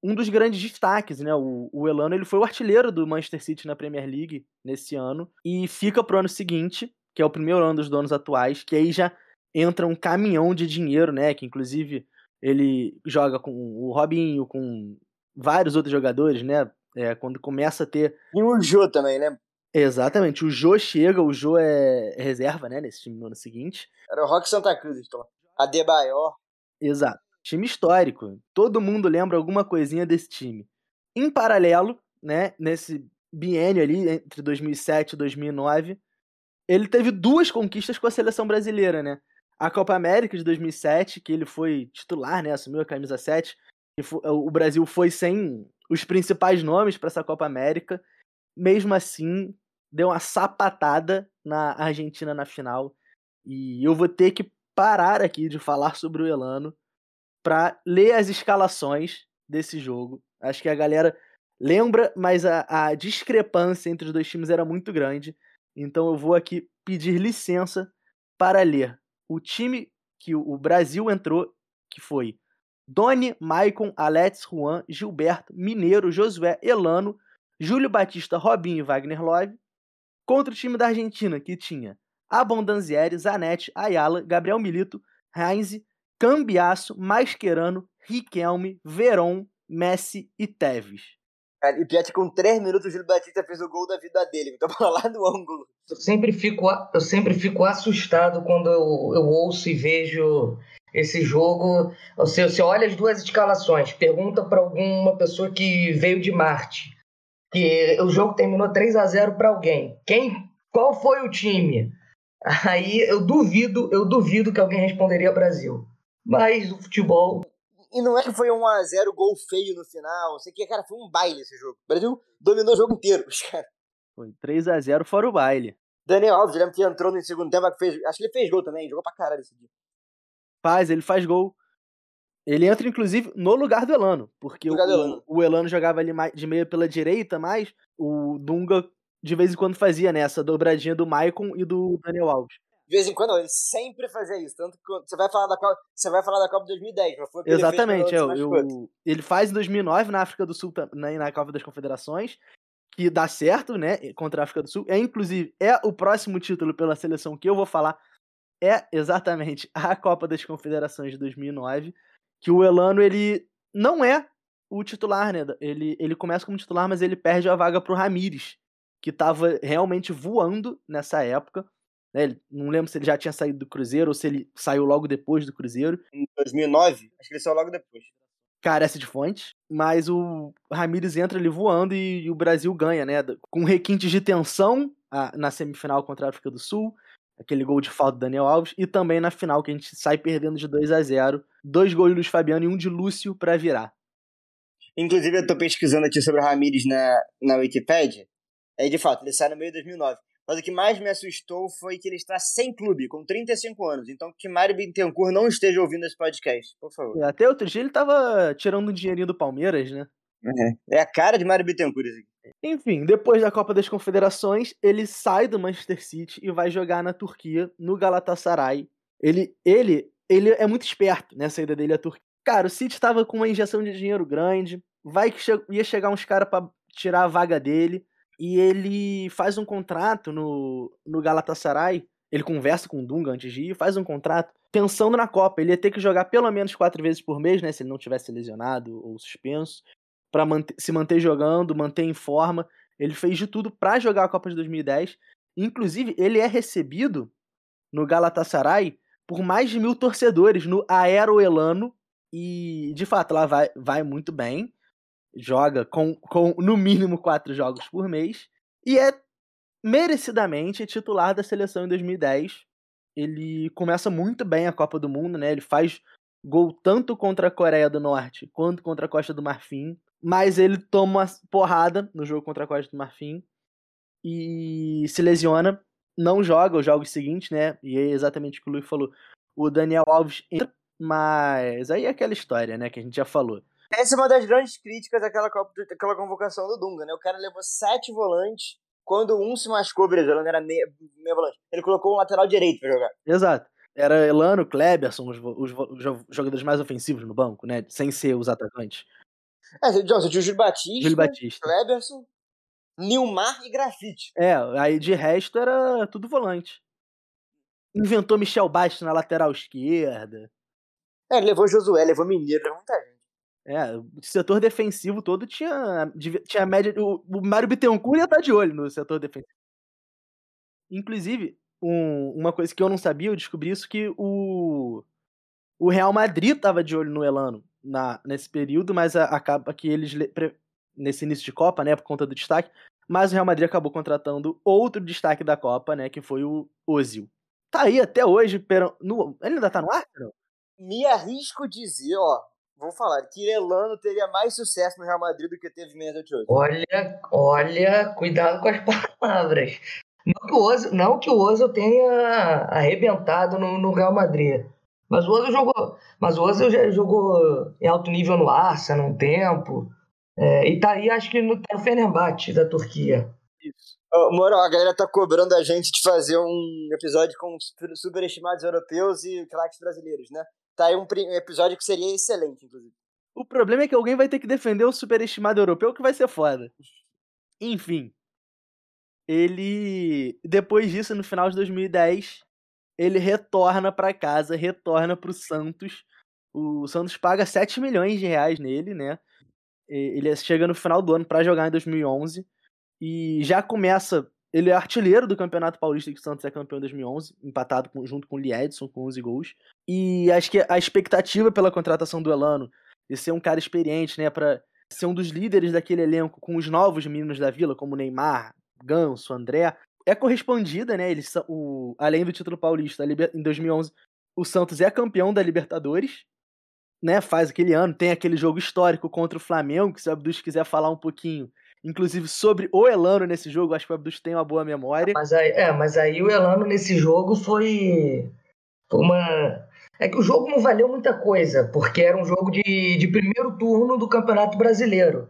um dos grandes destaques, né? O, o Elano ele foi o artilheiro do Manchester City na Premier League nesse ano e fica pro ano seguinte, que é o primeiro ano dos donos atuais, que aí já entra um caminhão de dinheiro, né? Que inclusive ele joga com o Robinho, com vários outros jogadores, né? É, quando começa a ter. E o Jô também, né? Exatamente. O Jô chega, o Jô é reserva, né, nesse time no ano seguinte. Era o Rock Santa Cruz, então. Adebayor. Exato. Time histórico. Todo mundo lembra alguma coisinha desse time. Em paralelo, né, nesse biênio ali, entre 2007 e 2009, ele teve duas conquistas com a seleção brasileira, né? A Copa América de 2007, que ele foi titular, né, assumiu a camisa 7, e o Brasil foi sem os principais nomes para essa Copa América. Mesmo assim, deu uma sapatada na Argentina na final. E eu vou ter que parar aqui de falar sobre o Elano para ler as escalações desse jogo. Acho que a galera lembra, mas a, a discrepância entre os dois times era muito grande. Então eu vou aqui pedir licença para ler o time que o Brasil entrou, que foi Doni, Maicon, Alex, Juan, Gilberto, Mineiro, Josué, Elano, Júlio Batista, Robinho e Wagner Love contra o time da Argentina, que tinha Abondanzieri, Zanetti, Ayala, Gabriel Milito, Heinze, Cambiasso, Mascherano, Riquelme, Veron, Messi e Tevez. e pior que com 3 minutos o Júlio Batista fez o gol da vida dele, então lá no ângulo. Eu sempre fico, eu sempre fico assustado quando eu, eu ouço e vejo esse jogo. Você, você olha as duas escalações, pergunta para alguma pessoa que veio de Marte que o jogo terminou 3 a 0 para alguém. Quem? Qual foi o time? Aí eu duvido, eu duvido que alguém responderia Brasil. Mas o futebol. E não é que foi um a 0 gol feio no final. Sei que, cara, foi um baile esse jogo. O Brasil dominou o jogo inteiro, cara. Foi 3 a 0 fora o baile. Daniel Alves, lembra que entrou no segundo tempo, fez, acho que ele fez gol também, jogou pra caralho esse dia. Faz, ele faz gol. Ele entra, inclusive, no lugar do Elano, porque o, Elano. o, Elano jogava ali de meia pela direita, mas o Dunga de vez em quando fazia nessa né, dobradinha do Maicon e do Daniel Alves. De vez em quando, ele sempre fazia isso. Tanto que você vai falar da Copa, você vai falar da Copa 2010, mas foi Exatamente, ele, é, eu, ele faz em 2009 na África do Sul, na, na Copa das Confederações, que dá certo, né, contra a África do Sul. É inclusive é o próximo título pela seleção que eu vou falar é exatamente a Copa das Confederações de 2009, que o Elano ele não é o titular, né? Ele, ele começa como titular, mas ele perde a vaga pro Ramires, que estava realmente voando nessa época. Né? Não lembro se ele já tinha saído do Cruzeiro ou se ele saiu logo depois do Cruzeiro. Em 2009? Acho que ele saiu logo depois. Carece de fontes, mas o Ramires entra ali voando e, e o Brasil ganha, né? Com requintes de tensão a, na semifinal contra a África do Sul, aquele gol de falta do Daniel Alves, e também na final que a gente sai perdendo de 2 a 0 Dois gols de Luiz Fabiano e um de Lúcio para virar. Inclusive, eu tô pesquisando aqui sobre o Ramires na, na Wikipedia. É de fato, ele sai no meio de 2009. Mas o que mais me assustou foi que ele está sem clube, com 35 anos. Então que Mário Bittencourt não esteja ouvindo esse podcast, por favor. Até outro dia ele tava tirando um dinheirinho do Palmeiras, né? É, é a cara de Mário Bittencourt esse aqui. Enfim, depois da Copa das Confederações, ele sai do Manchester City e vai jogar na Turquia, no Galatasaray. Ele, ele, ele é muito esperto nessa ida dele à Turquia. Cara, o City estava com uma injeção de dinheiro grande, vai que che ia chegar uns caras para tirar a vaga dele e ele faz um contrato no, no Galatasaray. Ele conversa com o Dunga antes de ir, faz um contrato pensando na Copa. Ele ia ter que jogar pelo menos quatro vezes por mês, né? Se ele não tivesse lesionado ou suspenso, para manter, se manter jogando, manter em forma. Ele fez de tudo para jogar a Copa de 2010. Inclusive, ele é recebido no Galatasaray por mais de mil torcedores no Aero Elano. E, de fato, lá vai, vai muito bem joga com, com no mínimo quatro jogos por mês e é merecidamente titular da seleção em 2010. Ele começa muito bem a Copa do Mundo, né? Ele faz gol tanto contra a Coreia do Norte quanto contra a Costa do Marfim, mas ele toma uma porrada no jogo contra a Costa do Marfim e se lesiona, não joga os jogos seguintes, né? E é exatamente o que o Luiz falou. O Daniel Alves entra, mas aí é aquela história, né, que a gente já falou. Essa é uma das grandes críticas daquela, daquela convocação do Dunga, né? O cara levou sete volantes, quando um se machucou, beleza, Elano era meia, meia volante. Ele colocou um lateral direito pra jogar. Exato. Era Elano, Kleberson, os, os, os, jogadores mais ofensivos no banco, né? Sem ser os atacantes. É, tinha o Júlio Batista, Júlio Batista. Kleberson, Nilmar e Grafite. É, aí de resto era tudo volante. Inventou Michel Bastos na lateral esquerda. É, levou Josué, levou Mineiro, levou muita gente. É, o setor defensivo todo tinha, tinha média. O, o Mário Bittencourt ia estar tá de olho no setor defensivo. Inclusive, um, uma coisa que eu não sabia, eu descobri isso, que o, o Real Madrid estava de olho no Elano na, nesse período, mas a, acaba que eles, nesse início de Copa, né, por conta do destaque, mas o Real Madrid acabou contratando outro destaque da Copa, né, que foi o Ozil. Tá aí até hoje, pero, no, ele ainda tá no ar? Não? Me arrisco dizer, ó, vou falar que Elano teria mais sucesso no Real Madrid do que teve Mesut Ozil. Olha, olha, cuidado com as palavras. Não que o Ozil, não que o Ozil tenha arrebentado no, no Real Madrid. Mas o Ozil jogou, mas o Ozil já jogou em alto nível no Arsenal um tempo. É, e tá aí, acho que no, tá no Fenerbahçe da Turquia. Isso. Oh, Moro, a galera tá cobrando a gente de fazer um episódio com superestimados europeus e craques brasileiros, né? Tá aí um episódio que seria excelente, inclusive. O problema é que alguém vai ter que defender o superestimado europeu, que vai ser foda. Enfim. Ele. Depois disso, no final de 2010, ele retorna para casa, retorna pro Santos. O Santos paga 7 milhões de reais nele, né? Ele chega no final do ano para jogar em 2011 e já começa. Ele é artilheiro do Campeonato Paulista que o Santos é campeão em 2011, empatado com, junto com o Liedson com 11 gols. E acho que a expectativa pela contratação do Elano, de ser um cara experiente, né, para ser um dos líderes daquele elenco com os novos meninos da vila, como Neymar, Ganso, André, é correspondida, né? Eles o, além do título paulista, em 2011, o Santos é campeão da Libertadores, né? Faz aquele ano, tem aquele jogo histórico contra o Flamengo, que se o Abdus quiser falar um pouquinho, inclusive sobre o Elano nesse jogo, acho que o Abdus tem uma boa memória. Mas aí, é, mas aí o Elano nesse jogo foi uma é que o jogo não valeu muita coisa, porque era um jogo de, de primeiro turno do Campeonato Brasileiro.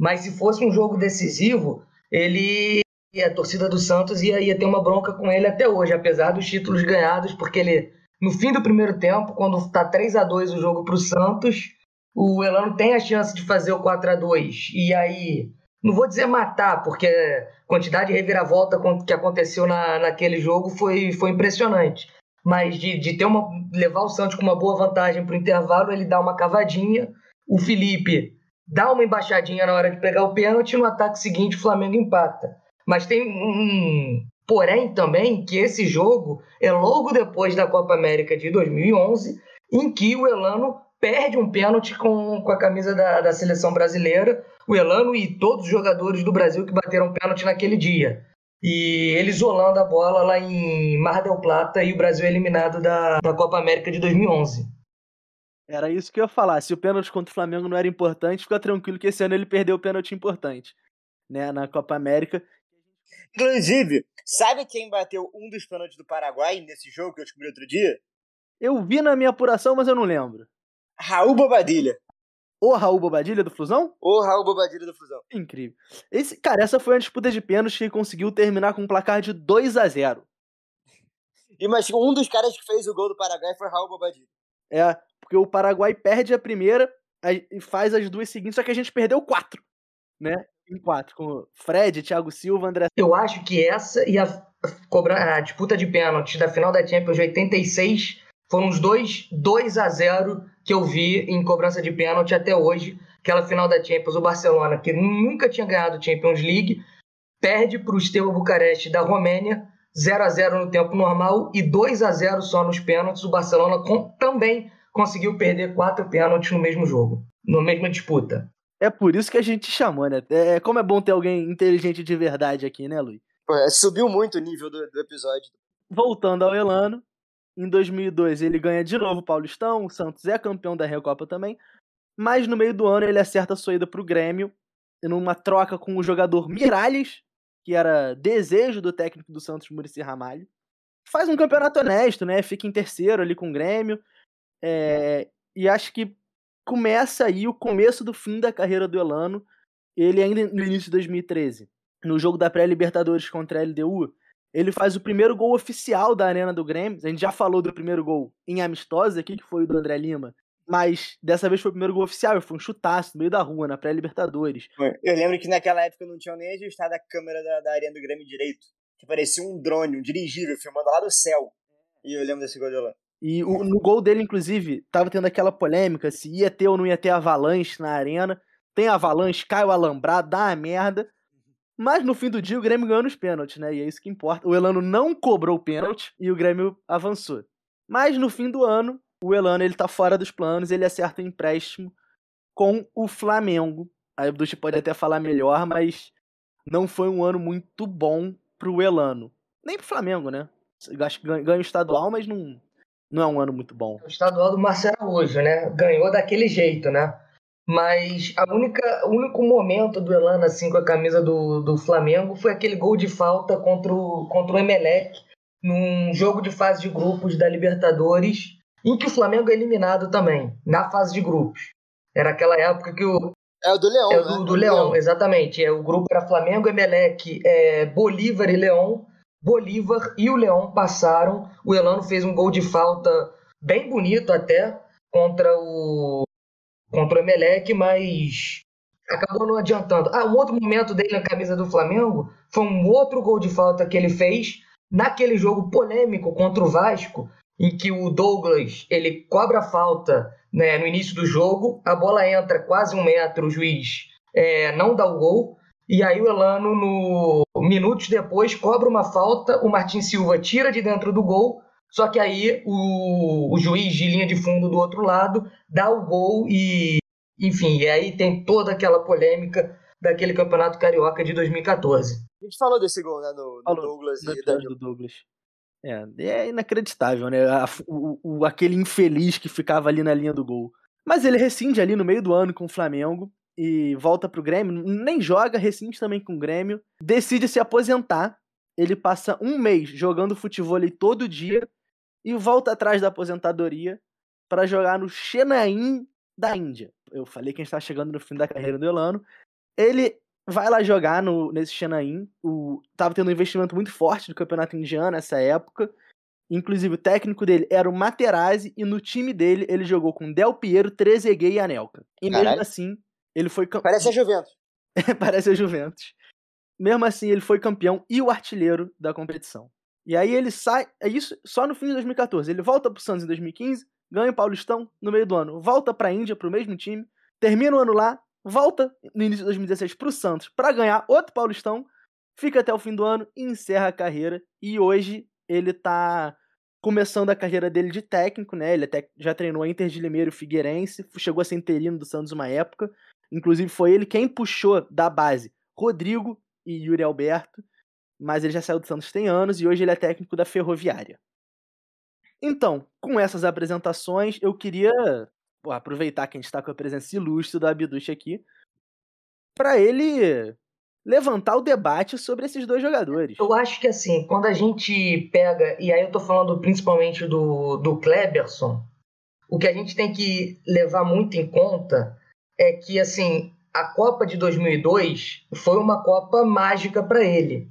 Mas se fosse um jogo decisivo, ele E a torcida do Santos ia, ia ter uma bronca com ele até hoje, apesar dos títulos ganhados, porque ele, no fim do primeiro tempo, quando está 3 a 2 o jogo para o Santos, o Elano tem a chance de fazer o 4 a 2 E aí, não vou dizer matar, porque a quantidade de reviravolta que aconteceu na, naquele jogo foi, foi impressionante. Mas de, de ter uma, levar o Santos com uma boa vantagem para o intervalo, ele dá uma cavadinha. O Felipe dá uma embaixadinha na hora de pegar o pênalti no ataque seguinte o Flamengo empata. Mas tem um porém também que esse jogo é logo depois da Copa América de 2011, em que o Elano perde um pênalti com, com a camisa da, da seleção brasileira, o Elano e todos os jogadores do Brasil que bateram pênalti naquele dia. E ele isolando a bola lá em Mar del Plata e o Brasil eliminado da, da Copa América de 2011. Era isso que eu ia falar. Se o pênalti contra o Flamengo não era importante, fica tranquilo que esse ano ele perdeu o pênalti importante, né, na Copa América. Inclusive, sabe quem bateu um dos pênaltis do Paraguai nesse jogo que eu descobri outro dia? Eu vi na minha apuração, mas eu não lembro. Raul Bobadilha. O Raul Bobadilha do Flusão? O Raul Bobadilha do Flusão. Incrível. Esse, cara, essa foi uma disputa de pênaltis que conseguiu terminar com um placar de 2 a 0 E mas um dos caras que fez o gol do Paraguai foi Raul Bobadilha. É, porque o Paraguai perde a primeira e faz as duas seguintes, só que a gente perdeu quatro, né? Em quatro, com Fred, Thiago Silva, André. Eu acho que essa e a, cobra, a disputa de pênaltis da final da Champions de 86 foram os dois 2 a 0 que eu vi em cobrança de pênalti até hoje. Aquela final da Champions, o Barcelona, que nunca tinha ganhado Champions League, perde para o Steaua Bucareste da Romênia, 0 a 0 no tempo normal e 2 a 0 só nos pênaltis. O Barcelona com, também conseguiu perder quatro pênaltis no mesmo jogo, na mesma disputa. É por isso que a gente chamou, né? É, como é bom ter alguém inteligente de verdade aqui, né, Luiz? É, subiu muito o nível do, do episódio. Voltando ao Elano, em 2002 ele ganha de novo o Paulistão, o Santos é campeão da Recopa também, mas no meio do ano ele acerta a sua ida pro Grêmio, numa troca com o jogador Miralles, que era desejo do técnico do Santos, Murici Ramalho. Faz um campeonato honesto, né? Fica em terceiro ali com o Grêmio. É... E acho que começa aí o começo do fim da carreira do Elano. Ele ainda no início de 2013, no jogo da pré-Libertadores contra a LDU, ele faz o primeiro gol oficial da Arena do Grêmio. A gente já falou do primeiro gol em amistosa aqui, que foi o do André Lima. Mas dessa vez foi o primeiro gol oficial, foi um chutaço no meio da rua, na pré-Libertadores. Eu lembro que naquela época não tinham nem ajustado a câmera da, da Arena do Grêmio direito. Que parecia um drone, um dirigível, filmando lá do céu. E eu lembro desse gol de Elano. E o, no gol dele, inclusive, tava tendo aquela polêmica se ia ter ou não ia ter avalanche na arena. Tem avalanche, cai o alambrado, dá uma merda. Mas no fim do dia o Grêmio ganhou nos pênaltis, né? E é isso que importa. O Elano não cobrou o pênalti e o Grêmio avançou. Mas no fim do ano, o Elano ele tá fora dos planos, ele acerta um empréstimo com o Flamengo. Aí o Dutti pode até falar melhor, mas não foi um ano muito bom pro Elano. Nem pro Flamengo, né? Ganha o estadual, mas não, não é um ano muito bom. O estadual do Marcelo Araújo, né? Ganhou daquele jeito, né? Mas a única, o único momento do Elano assim com a camisa do, do Flamengo foi aquele gol de falta contra o, contra o Emelec num jogo de fase de grupos da Libertadores, em que o Flamengo é eliminado também, na fase de grupos. Era aquela época que o. É o do Leão. É do, né? do Leão, Leão, exatamente. É, o grupo era Flamengo, Emelec, é, Bolívar e Leão. Bolívar e o Leão passaram. O Elano fez um gol de falta bem bonito até contra o contra o Emelec, mas acabou não adiantando. Ah, um outro momento dele na camisa do Flamengo foi um outro gol de falta que ele fez naquele jogo polêmico contra o Vasco, em que o Douglas ele cobra a falta né, no início do jogo, a bola entra quase um metro, o juiz é, não dá o gol. E aí o Elano, no minutos depois, cobra uma falta, o Martin Silva tira de dentro do gol, só que aí o, o juiz de linha de fundo do outro lado dá o gol e, enfim, e aí tem toda aquela polêmica daquele campeonato carioca de 2014. A gente falou desse gol, né, do, do Douglas e Danilo. do Douglas. É, é inacreditável, né? A, o, o, aquele infeliz que ficava ali na linha do gol. Mas ele rescinde ali no meio do ano com o Flamengo e volta pro Grêmio, nem joga, rescinde também com o Grêmio, decide se aposentar. Ele passa um mês jogando futebol todo dia e volta atrás da aposentadoria para jogar no Chennai da Índia. Eu falei que a gente está chegando no fim da carreira do Elano. Ele vai lá jogar no, nesse Xanaim. O, tava tendo um investimento muito forte do campeonato indiano nessa época. Inclusive, o técnico dele era o Materazzi, e no time dele ele jogou com Del Piero, Trezeguet e Anelka. E Caralho. mesmo assim, ele foi. Parece a Juventus. Parece a Juventus. Mesmo assim, ele foi campeão e o artilheiro da competição. E aí ele sai. É isso só no fim de 2014. Ele volta pro Santos em 2015, ganha o Paulistão no meio do ano, volta pra Índia, pro mesmo time, termina o ano lá, volta no início de 2016 pro Santos para ganhar outro Paulistão, fica até o fim do ano e encerra a carreira. E hoje ele tá começando a carreira dele de técnico, né? Ele até já treinou a Inter de Limeira e o Figueirense, chegou a ser interino do Santos uma época. Inclusive foi ele quem puxou da base Rodrigo e Yuri Alberto, mas ele já saiu do Santos tem anos e hoje ele é técnico da Ferroviária. Então, com essas apresentações, eu queria pô, aproveitar que a gente está com a presença ilustre do Abduch aqui, para ele levantar o debate sobre esses dois jogadores. Eu acho que assim, quando a gente pega, e aí eu tô falando principalmente do, do Kleberson, o que a gente tem que levar muito em conta é que assim, a Copa de 2002 foi uma Copa mágica para ele.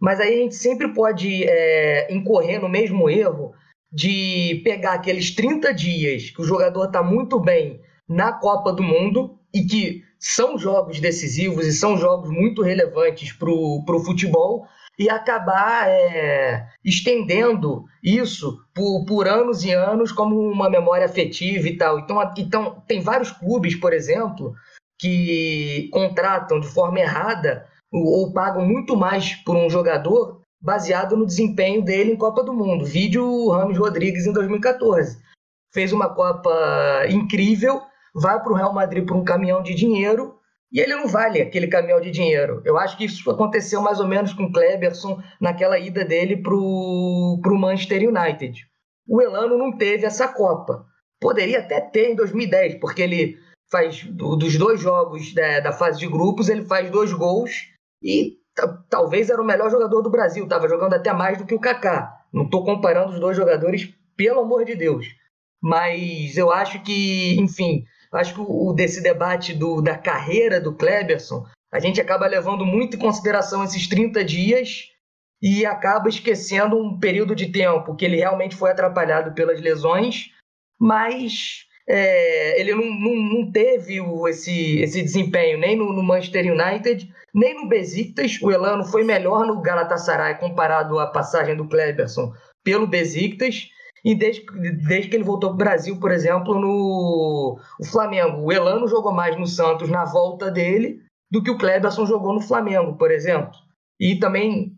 Mas aí a gente sempre pode é, incorrer no mesmo erro de pegar aqueles 30 dias que o jogador está muito bem na Copa do Mundo e que são jogos decisivos e são jogos muito relevantes para o futebol e acabar é, estendendo isso por, por anos e anos como uma memória afetiva e tal. Então, então, tem vários clubes, por exemplo, que contratam de forma errada ou, ou pagam muito mais por um jogador baseado no desempenho dele em Copa do Mundo. Vídeo Rames Rodrigues em 2014. Fez uma Copa incrível, vai para o Real Madrid por um caminhão de dinheiro e ele não vale aquele caminhão de dinheiro. Eu acho que isso aconteceu mais ou menos com o Kleberson naquela ida dele para o Manchester United. O Elano não teve essa Copa. Poderia até ter em 2010, porque ele faz dos dois jogos da, da fase de grupos, ele faz dois gols e talvez era o melhor jogador do Brasil, estava jogando até mais do que o Kaká. Não estou comparando os dois jogadores, pelo amor de Deus. Mas eu acho que, enfim, acho que o desse debate do, da carreira do Kleberson, a gente acaba levando muito em consideração esses 30 dias e acaba esquecendo um período de tempo que ele realmente foi atrapalhado pelas lesões, mas é, ele não, não, não teve o, esse, esse desempenho nem no, no, Manchester United, nem no Besiktas. O Elano foi melhor no Galatasaray comparado à passagem do Kleberson pelo Besiktas. E desde, desde que ele voltou para o Brasil, por exemplo, no o Flamengo, o Elano jogou mais no Santos na volta dele do que o Kleberson jogou no Flamengo, por exemplo. E também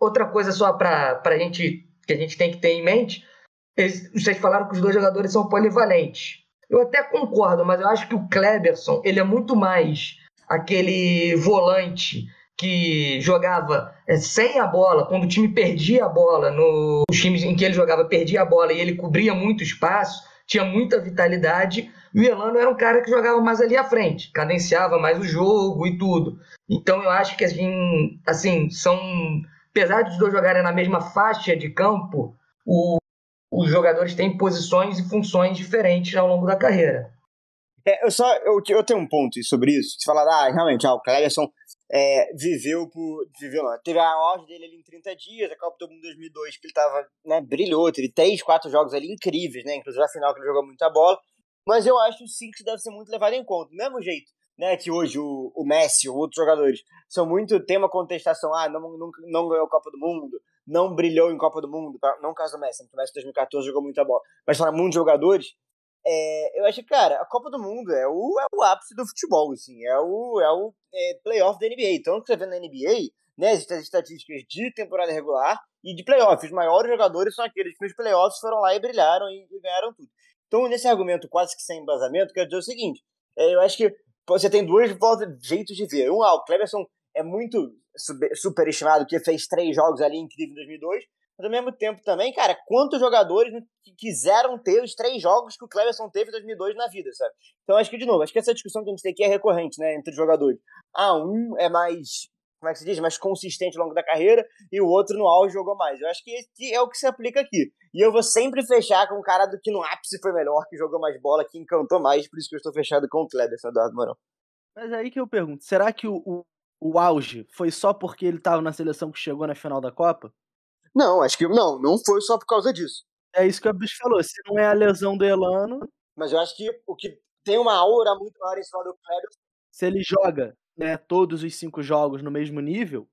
outra coisa só para a gente que a gente tem que ter em mente eles, vocês falaram que os dois jogadores são polivalentes. Eu até concordo, mas eu acho que o Kleberson ele é muito mais aquele volante que jogava é, sem a bola, quando o time perdia a bola, nos times em que ele jogava, perdia a bola e ele cobria muito espaço, tinha muita vitalidade. E o Elano era um cara que jogava mais ali à frente, cadenciava mais o jogo e tudo. Então eu acho que assim, assim são. Apesar de os dois jogarem na mesma faixa de campo, o os jogadores têm posições e funções diferentes ao longo da carreira. É, eu só eu, eu tenho um ponto sobre isso. Você fala, ah, realmente, ah, o Cleverson é, viveu por. Viveu não. Teve a auge dele ali em 30 dias, a Copa do Mundo 2002, que ele tava, né, brilhou, teve 3, 4 jogos ali incríveis, né? Inclusive a final que ele jogou muita bola. Mas eu acho sim que isso deve ser muito levado em conta. Do mesmo jeito, né, que hoje o, o Messi ou outros jogadores são muito. tem uma contestação, ah, não, não, não ganhou a Copa do Mundo, não brilhou em Copa do Mundo, não caso do Messi, o Messi em 2014 jogou muita bola, mas para muitos jogadores, é, eu acho que, cara, a Copa do Mundo é o, é o ápice do futebol, assim, é o, é o é, playoff da NBA. Então, que você vê na NBA, né, as estatísticas de temporada regular e de playoff, os maiores jogadores são aqueles que nos playoffs foram lá e brilharam e, e ganharam tudo. Então, nesse argumento quase que sem embasamento, quero dizer o seguinte, é, eu acho que você tem dois jeitos de ver. Um, ah, o Cleverson é muito superestimado, que fez três jogos ali incríveis em 2002, mas ao mesmo tempo também, cara, quantos jogadores quiseram ter os três jogos que o Cleverson teve em 2002 na vida, sabe? Então acho que, de novo, acho que essa discussão que a gente tem aqui é recorrente, né, entre os jogadores. Ah, um é mais, como é que se diz, mais consistente ao longo da carreira e o outro no auge jogou mais. Eu acho que esse é o que se aplica aqui. E eu vou sempre fechar com o cara do que no ápice foi melhor, que jogou mais bola, que encantou mais, por isso que eu estou fechado com o Cleverson, Eduardo Morão. Mas aí que eu pergunto, será que o, o, o auge foi só porque ele tava na seleção que chegou na final da Copa? Não, acho que não, não foi só por causa disso. É isso que o bicho falou, se não é a lesão do Elano... Mas eu acho que o que tem uma aura muito maior em cima do Kleber... Se ele joga né, todos os cinco jogos no mesmo nível,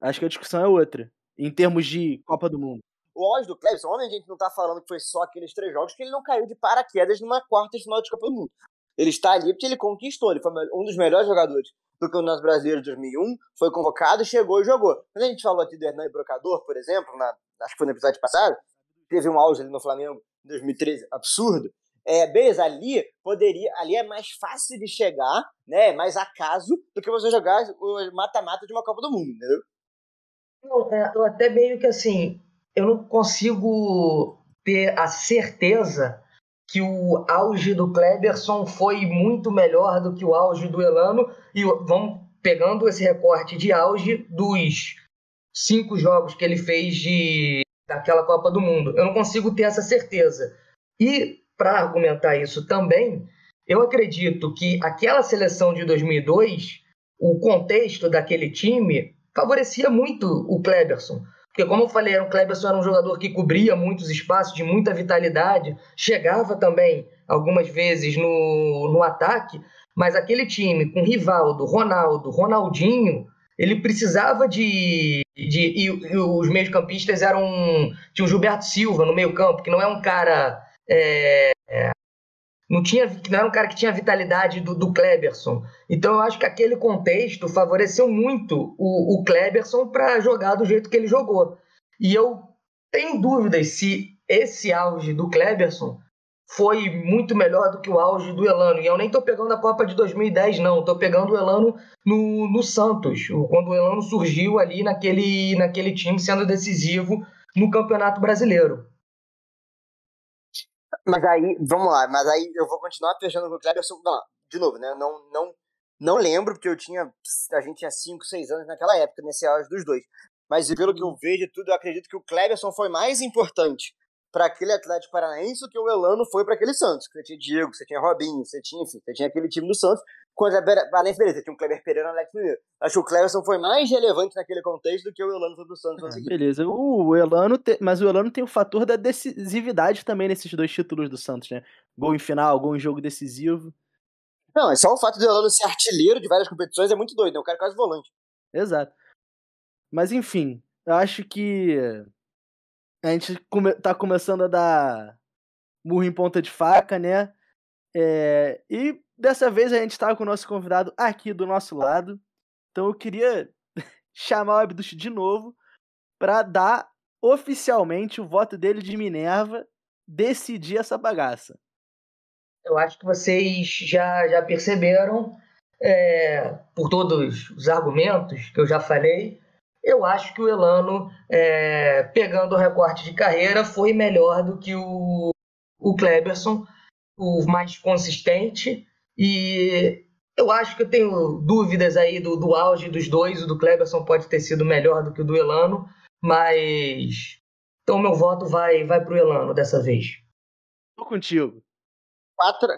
acho que a discussão é outra, em termos de Copa do Mundo. O auge do Clebson, onde a gente não tá falando que foi só aqueles três jogos, que ele não caiu de paraquedas numa quarta final de Copa do Mundo. Ele está ali porque ele conquistou, ele foi um dos melhores jogadores do Campeonato Brasileiro de 2001, foi convocado, chegou e jogou. Quando a gente falou aqui do Hernan Brocador, por exemplo, na, acho que foi no episódio passado, teve um auge ali no Flamengo em 2013, absurdo. É, beleza, ali poderia, ali é mais fácil de chegar, né, mais acaso, do que você jogar o mata-mata de uma Copa do Mundo, entendeu? Não, é, eu até meio que assim, eu não consigo ter a certeza que o auge do Kleberson foi muito melhor do que o auge do Elano. E vamos pegando esse recorte de auge dos cinco jogos que ele fez de daquela Copa do Mundo. Eu não consigo ter essa certeza. E para argumentar isso também, eu acredito que aquela seleção de 2002, o contexto daquele time favorecia muito o Kleberson. Porque, como eu falei, o Cleberson era um jogador que cobria muitos espaços, de muita vitalidade, chegava também algumas vezes no, no ataque, mas aquele time com Rivaldo, Ronaldo, Ronaldinho, ele precisava de. de e, e os meios-campistas eram. Tinha o Gilberto Silva no meio-campo, que não é um cara. É, não, tinha, não era um cara que tinha a vitalidade do, do Kleberson. Então eu acho que aquele contexto favoreceu muito o, o Kleberson para jogar do jeito que ele jogou. E eu tenho dúvidas se esse auge do Kleberson foi muito melhor do que o auge do Elano. E eu nem estou pegando a Copa de 2010, não. Estou pegando o Elano no, no Santos, quando o Elano surgiu ali naquele, naquele time, sendo decisivo no Campeonato Brasileiro. Mas aí, vamos lá, mas aí eu vou continuar fechando com o Cleberson. Não, de novo, né? Não, não, não lembro, porque eu tinha. A gente tinha 5, 6 anos naquela época, nesse auge dos dois. Mas pelo que eu vejo tudo, eu acredito que o Cleberson foi mais importante para aquele Atlético Paranaense que o Elano foi para aquele Santos. Você tinha Diego, você tinha Robinho, você tinha, enfim, você tinha aquele time do Santos. Quando a Valência beleza, tinha o Kleber Pereira e o Alex Mineiro. Acho que o Cleverson foi mais relevante naquele contexto do que o Elano foi pro Santos. Beleza. O Elano, te... mas o Elano tem o fator da decisividade também nesses dois títulos do Santos, né? Gol em final, gol em jogo decisivo. Não, é só o fato do Elano ser artilheiro de várias competições é muito doido, né? O cara é quase volante. Exato. Mas enfim, eu acho que a gente come... tá começando a dar murro em ponta de faca, né? É... E Dessa vez a gente estava com o nosso convidado aqui do nosso lado. Então eu queria chamar o Abduch de novo para dar oficialmente o voto dele de Minerva decidir essa bagaça. Eu acho que vocês já, já perceberam, é, por todos os argumentos que eu já falei, eu acho que o Elano, é, pegando o recorte de carreira, foi melhor do que o, o Kleberson, o mais consistente e eu acho que eu tenho dúvidas aí do, do auge dos dois. O do Cleberson pode ter sido melhor do que o do Elano, mas. Então meu voto vai, vai pro Elano dessa vez. Tô contigo. 4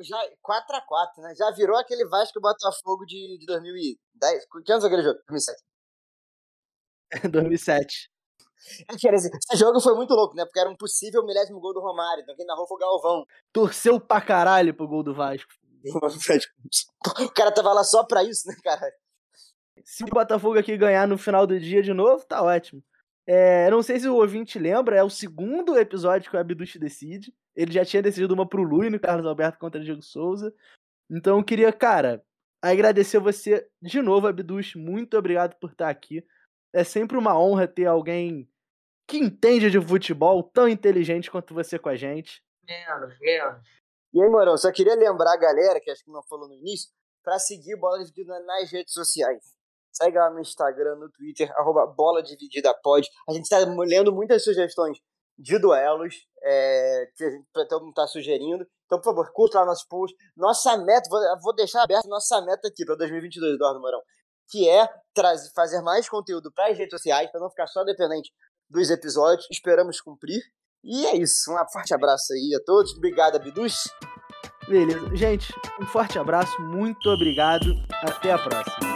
já 4 a 4 né? Já virou aquele Vasco Botafogo de, de 2010. Que anos aquele jogo? 2007. 2007. Esse jogo foi muito louco, né? Porque era um possível milésimo gol do Romário. Então quem narrou foi o Galvão. Torceu pra caralho pro gol do Vasco. o cara tava lá só pra isso, né, cara? Se o Botafogo aqui ganhar no final do dia de novo, tá ótimo. É, não sei se o ouvinte lembra, é o segundo episódio que o Abduch decide. Ele já tinha decidido uma pro Lui no Carlos Alberto contra o Diego Souza. Então eu queria, cara, agradecer você de novo, Abduch. Muito obrigado por estar aqui. É sempre uma honra ter alguém que entende de futebol tão inteligente quanto você com a gente. Menos, menos. E aí, Morão, só queria lembrar a galera, que acho que não falou no início, para seguir Bola Dividida nas redes sociais. Segue lá no Instagram, no Twitter, arroba Bola Dividida Pod. A gente está lendo muitas sugestões de duelos é, que a gente todo mundo está sugerindo. Então, por favor, curta lá nossos posts. Nossa meta, vou, vou deixar aberto nossa meta aqui para 2022, Eduardo Morão, que é trazer, fazer mais conteúdo para as redes sociais, para não ficar só dependente dos episódios. Esperamos cumprir. E é isso. Um forte abraço aí a todos. Obrigado, Abduz. Beleza. Gente, um forte abraço, muito obrigado. Até a próxima.